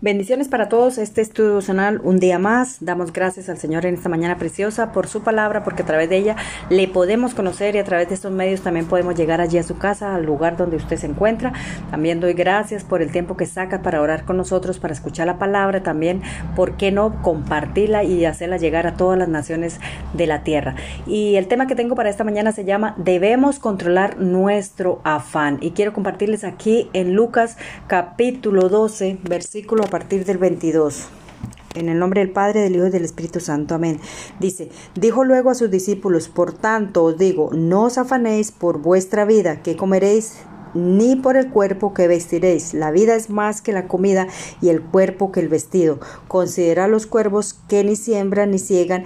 Bendiciones para todos. Este estudio devocional un día más. Damos gracias al Señor en esta mañana preciosa por su palabra, porque a través de ella le podemos conocer y a través de estos medios también podemos llegar allí a su casa, al lugar donde usted se encuentra. También doy gracias por el tiempo que saca para orar con nosotros, para escuchar la palabra, también, ¿por qué no compartirla y hacerla llegar a todas las naciones de la tierra? Y el tema que tengo para esta mañana se llama Debemos controlar nuestro afán. Y quiero compartirles aquí en Lucas capítulo 12, versículo a partir del 22. En el nombre del Padre, del Hijo y del Espíritu Santo. Amén. Dice, dijo luego a sus discípulos, por tanto os digo, no os afanéis por vuestra vida, que comeréis, ni por el cuerpo que vestiréis. La vida es más que la comida y el cuerpo que el vestido. Considera los cuervos que ni siembran ni ciegan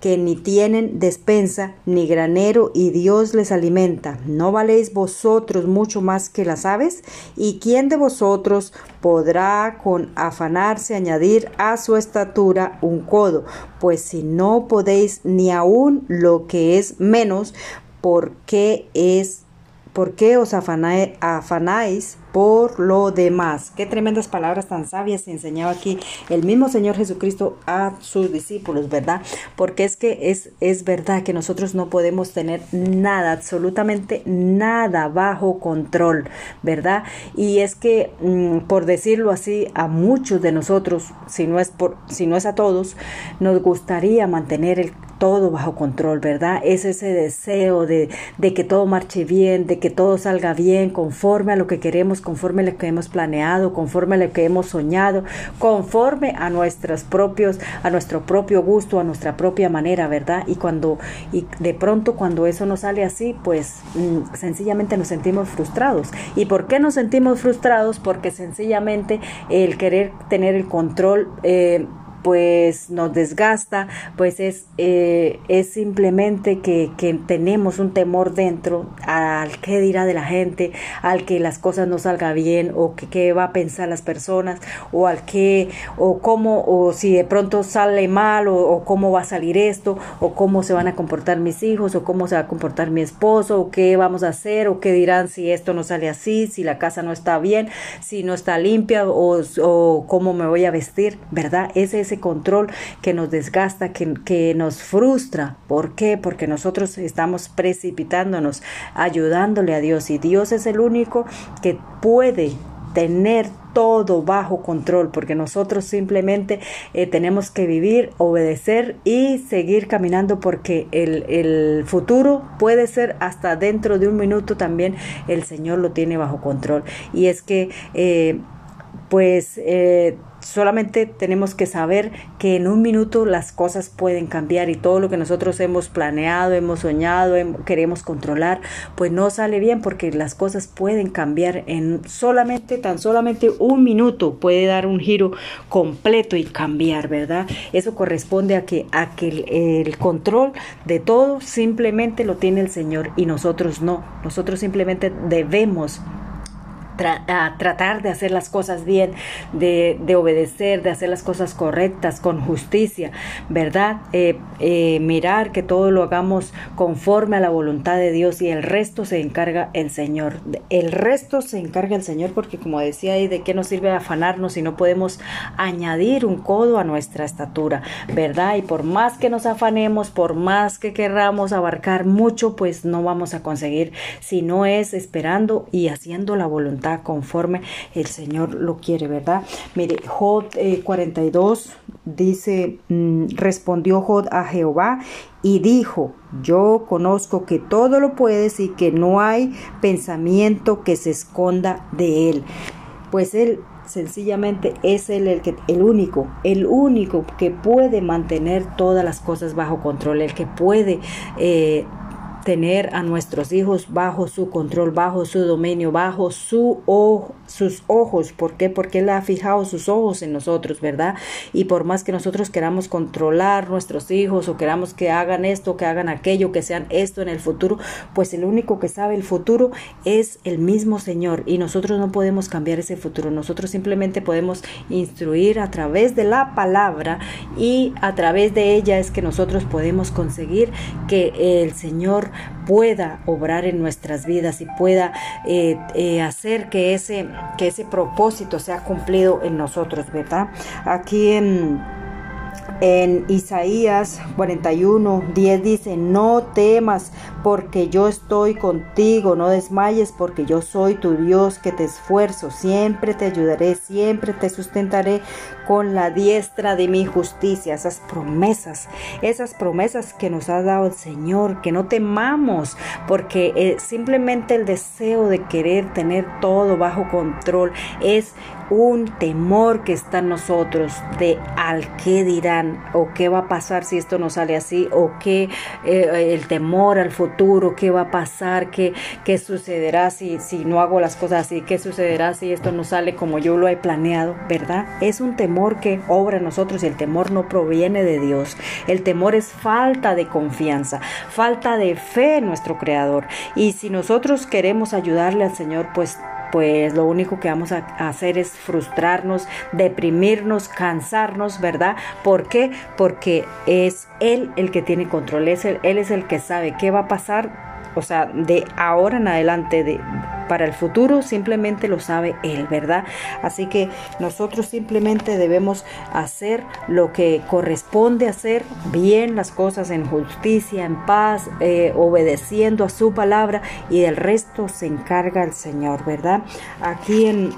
que ni tienen despensa ni granero y Dios les alimenta. ¿No valéis vosotros mucho más que las aves? ¿Y quién de vosotros podrá con afanarse añadir a su estatura un codo? Pues si no podéis ni aun lo que es menos, ¿por qué es ¿Por qué os afanáis por lo demás? Qué tremendas palabras tan sabias enseñaba aquí el mismo Señor Jesucristo a sus discípulos, ¿verdad? Porque es que es, es verdad que nosotros no podemos tener nada, absolutamente nada bajo control, ¿verdad? Y es que, mm, por decirlo así, a muchos de nosotros, si no es, por, si no es a todos, nos gustaría mantener el todo bajo control, ¿verdad? Es ese deseo de, de, que todo marche bien, de que todo salga bien, conforme a lo que queremos, conforme a lo que hemos planeado, conforme a lo que hemos soñado, conforme a nuestros propios, a nuestro propio gusto, a nuestra propia manera, ¿verdad? Y cuando, y de pronto cuando eso no sale así, pues mm, sencillamente nos sentimos frustrados. ¿Y por qué nos sentimos frustrados? Porque sencillamente el querer tener el control eh, pues nos desgasta, pues es, eh, es simplemente que, que, tenemos un temor dentro al que dirá de la gente, al que las cosas no salgan bien o que qué va a pensar las personas o al que o cómo o si de pronto sale mal o, o, cómo va a salir esto o cómo se van a comportar mis hijos o cómo se va a comportar mi esposo o qué vamos a hacer o qué dirán si esto no sale así, si la casa no está bien, si no está limpia o, o cómo me voy a vestir, ¿verdad? Ese es ese control que nos desgasta, que, que nos frustra. ¿Por qué? Porque nosotros estamos precipitándonos, ayudándole a Dios y Dios es el único que puede tener todo bajo control, porque nosotros simplemente eh, tenemos que vivir, obedecer y seguir caminando, porque el, el, futuro puede ser hasta dentro de un minuto también el Señor lo tiene bajo control. Y es que, eh, pues, eh, solamente tenemos que saber que en un minuto las cosas pueden cambiar y todo lo que nosotros hemos planeado, hemos soñado, queremos controlar, pues no sale bien porque las cosas pueden cambiar en solamente, tan solamente un minuto puede dar un giro completo y cambiar, ¿verdad? Eso corresponde a que, a que el, el control de todo simplemente lo tiene el Señor y nosotros no. Nosotros simplemente debemos a tratar de hacer las cosas bien, de, de, obedecer, de hacer las cosas correctas, con justicia, ¿verdad? Eh, eh, mirar que todo lo hagamos conforme a la voluntad de Dios y el resto se encarga el Señor. El resto se encarga el Señor porque como decía ahí, ¿de qué nos sirve afanarnos si no podemos añadir un codo a nuestra estatura, ¿verdad? Y por más que nos afanemos, por más que querramos abarcar mucho, pues no vamos a conseguir si no es esperando y haciendo la voluntad conforme el Señor lo quiere, ¿verdad? Mire, 42 eh, dice, mm, respondió Jod a Jehová y dijo, yo conozco que todo lo puedes y que no hay pensamiento que se esconda de él. Pues él sencillamente es el, el único, el único que puede mantener todas las cosas bajo control, el que puede eh, tener a nuestros hijos bajo su control, bajo su dominio, bajo su ojo, sus ojos. ¿Por qué? Porque Él ha fijado sus ojos en nosotros, ¿verdad? Y por más que nosotros queramos controlar nuestros hijos o queramos que hagan esto, que hagan aquello, que sean esto en el futuro, pues el único que sabe el futuro es el mismo Señor y nosotros no podemos cambiar ese futuro. Nosotros simplemente podemos instruir a través de la palabra y a través de ella es que nosotros podemos conseguir que el Señor pueda obrar en nuestras vidas y pueda eh, eh, hacer que ese, que ese propósito sea cumplido en nosotros, ¿verdad? Aquí en en Isaías 41, 10 dice, no temas porque yo estoy contigo, no desmayes porque yo soy tu Dios que te esfuerzo, siempre te ayudaré, siempre te sustentaré con la diestra de mi justicia. Esas promesas, esas promesas que nos ha dado el Señor, que no temamos porque eh, simplemente el deseo de querer tener todo bajo control es un temor que está en nosotros de al qué dirán o qué va a pasar si esto no sale así o qué eh, el temor al futuro, qué va a pasar, qué, qué sucederá si, si no hago las cosas así, qué sucederá si esto no sale como yo lo he planeado, ¿verdad? Es un temor que obra nosotros y el temor no proviene de Dios. El temor es falta de confianza, falta de fe en nuestro Creador. Y si nosotros queremos ayudarle al Señor, pues pues lo único que vamos a hacer es frustrarnos, deprimirnos, cansarnos, ¿verdad? ¿Por qué? Porque es Él el que tiene control, es él, él es el que sabe qué va a pasar o sea, de ahora en adelante, de, para el futuro, simplemente lo sabe Él, ¿verdad? Así que nosotros simplemente debemos hacer lo que corresponde hacer, bien las cosas en justicia, en paz, eh, obedeciendo a su palabra y del resto se encarga el Señor, ¿verdad? Aquí en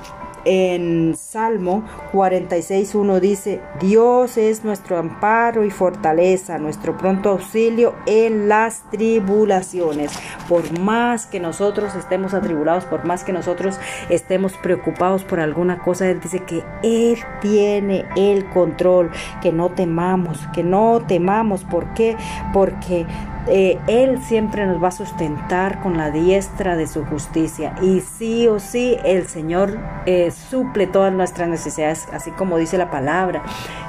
en Salmo 46.1 dice, Dios es nuestro amparo y fortaleza, nuestro pronto auxilio en las tribulaciones. Por más que nosotros estemos atribulados, por más que nosotros estemos preocupados por alguna cosa, Él dice que Él tiene el control, que no temamos, que no temamos. ¿Por qué? Porque eh, Él siempre nos va a sustentar con la diestra de su justicia. Y sí o sí, el Señor eh, suple todas nuestras necesidades, así como dice la palabra,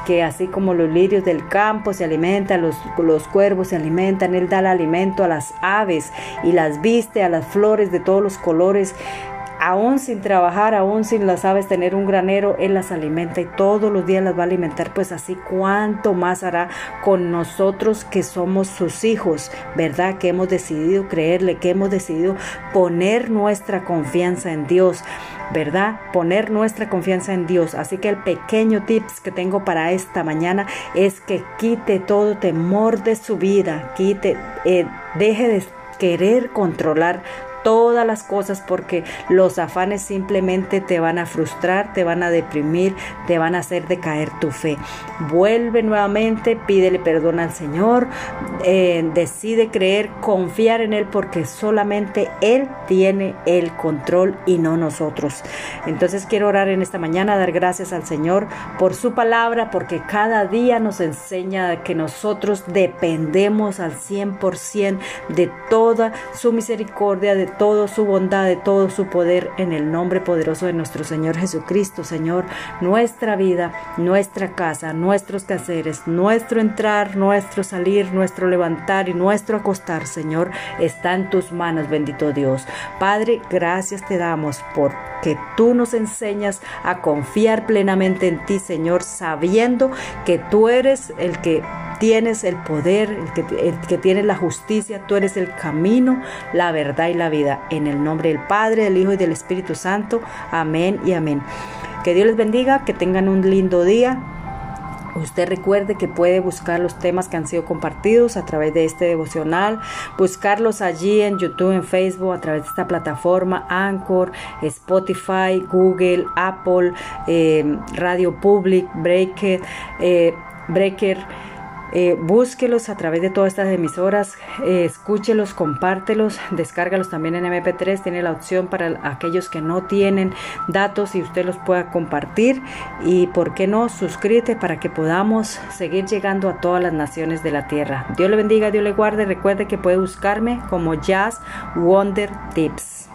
que así como los lirios del campo se alimentan, los, los cuervos se alimentan, Él da el alimento a las aves y las viste, a las flores de todos los colores aún sin trabajar, aún sin las aves tener un granero, Él las alimenta y todos los días las va a alimentar, pues así cuánto más hará con nosotros que somos sus hijos, ¿verdad? Que hemos decidido creerle, que hemos decidido poner nuestra confianza en Dios. ¿verdad? Poner nuestra confianza en Dios. Así que el pequeño tips que tengo para esta mañana es que quite todo temor de su vida, quite, eh, deje de querer controlar todas las cosas porque los afanes simplemente te van a frustrar, te van a deprimir, te van a hacer decaer tu fe. Vuelve nuevamente, pídele perdón al Señor, eh, decide creer, confiar en Él porque solamente Él tiene el control y no nosotros. Entonces quiero orar en esta mañana, dar gracias al Señor por su palabra, porque cada día nos enseña que nosotros dependemos al 100% de toda su misericordia, de todo su bondad, de todo su poder en el nombre poderoso de nuestro Señor Jesucristo. Señor, nuestra vida, nuestra casa, nuestros quehaceres, nuestro entrar, nuestro salir, nuestro levantar y nuestro acostar, Señor, está en tus manos, bendito Dios. Padre, gracias te damos por que tú nos enseñas a confiar plenamente en ti, Señor, sabiendo que tú eres el que tienes el poder, el que, el que tiene la justicia, tú eres el camino, la verdad y la vida. En el nombre del Padre, del Hijo y del Espíritu Santo. Amén y amén. Que Dios les bendiga, que tengan un lindo día. Usted recuerde que puede buscar los temas que han sido compartidos a través de este devocional, buscarlos allí en YouTube, en Facebook, a través de esta plataforma, Anchor, Spotify, Google, Apple, eh, Radio Public, Breaker, eh, Breaker eh, búsquelos a través de todas estas emisoras, eh, escúchelos, compártelos, descárgalos también en MP3. Tiene la opción para aquellos que no tienen datos y usted los pueda compartir. Y por qué no, suscríbete para que podamos seguir llegando a todas las naciones de la tierra. Dios le bendiga, Dios le guarde. Recuerde que puede buscarme como Jazz Wonder Tips.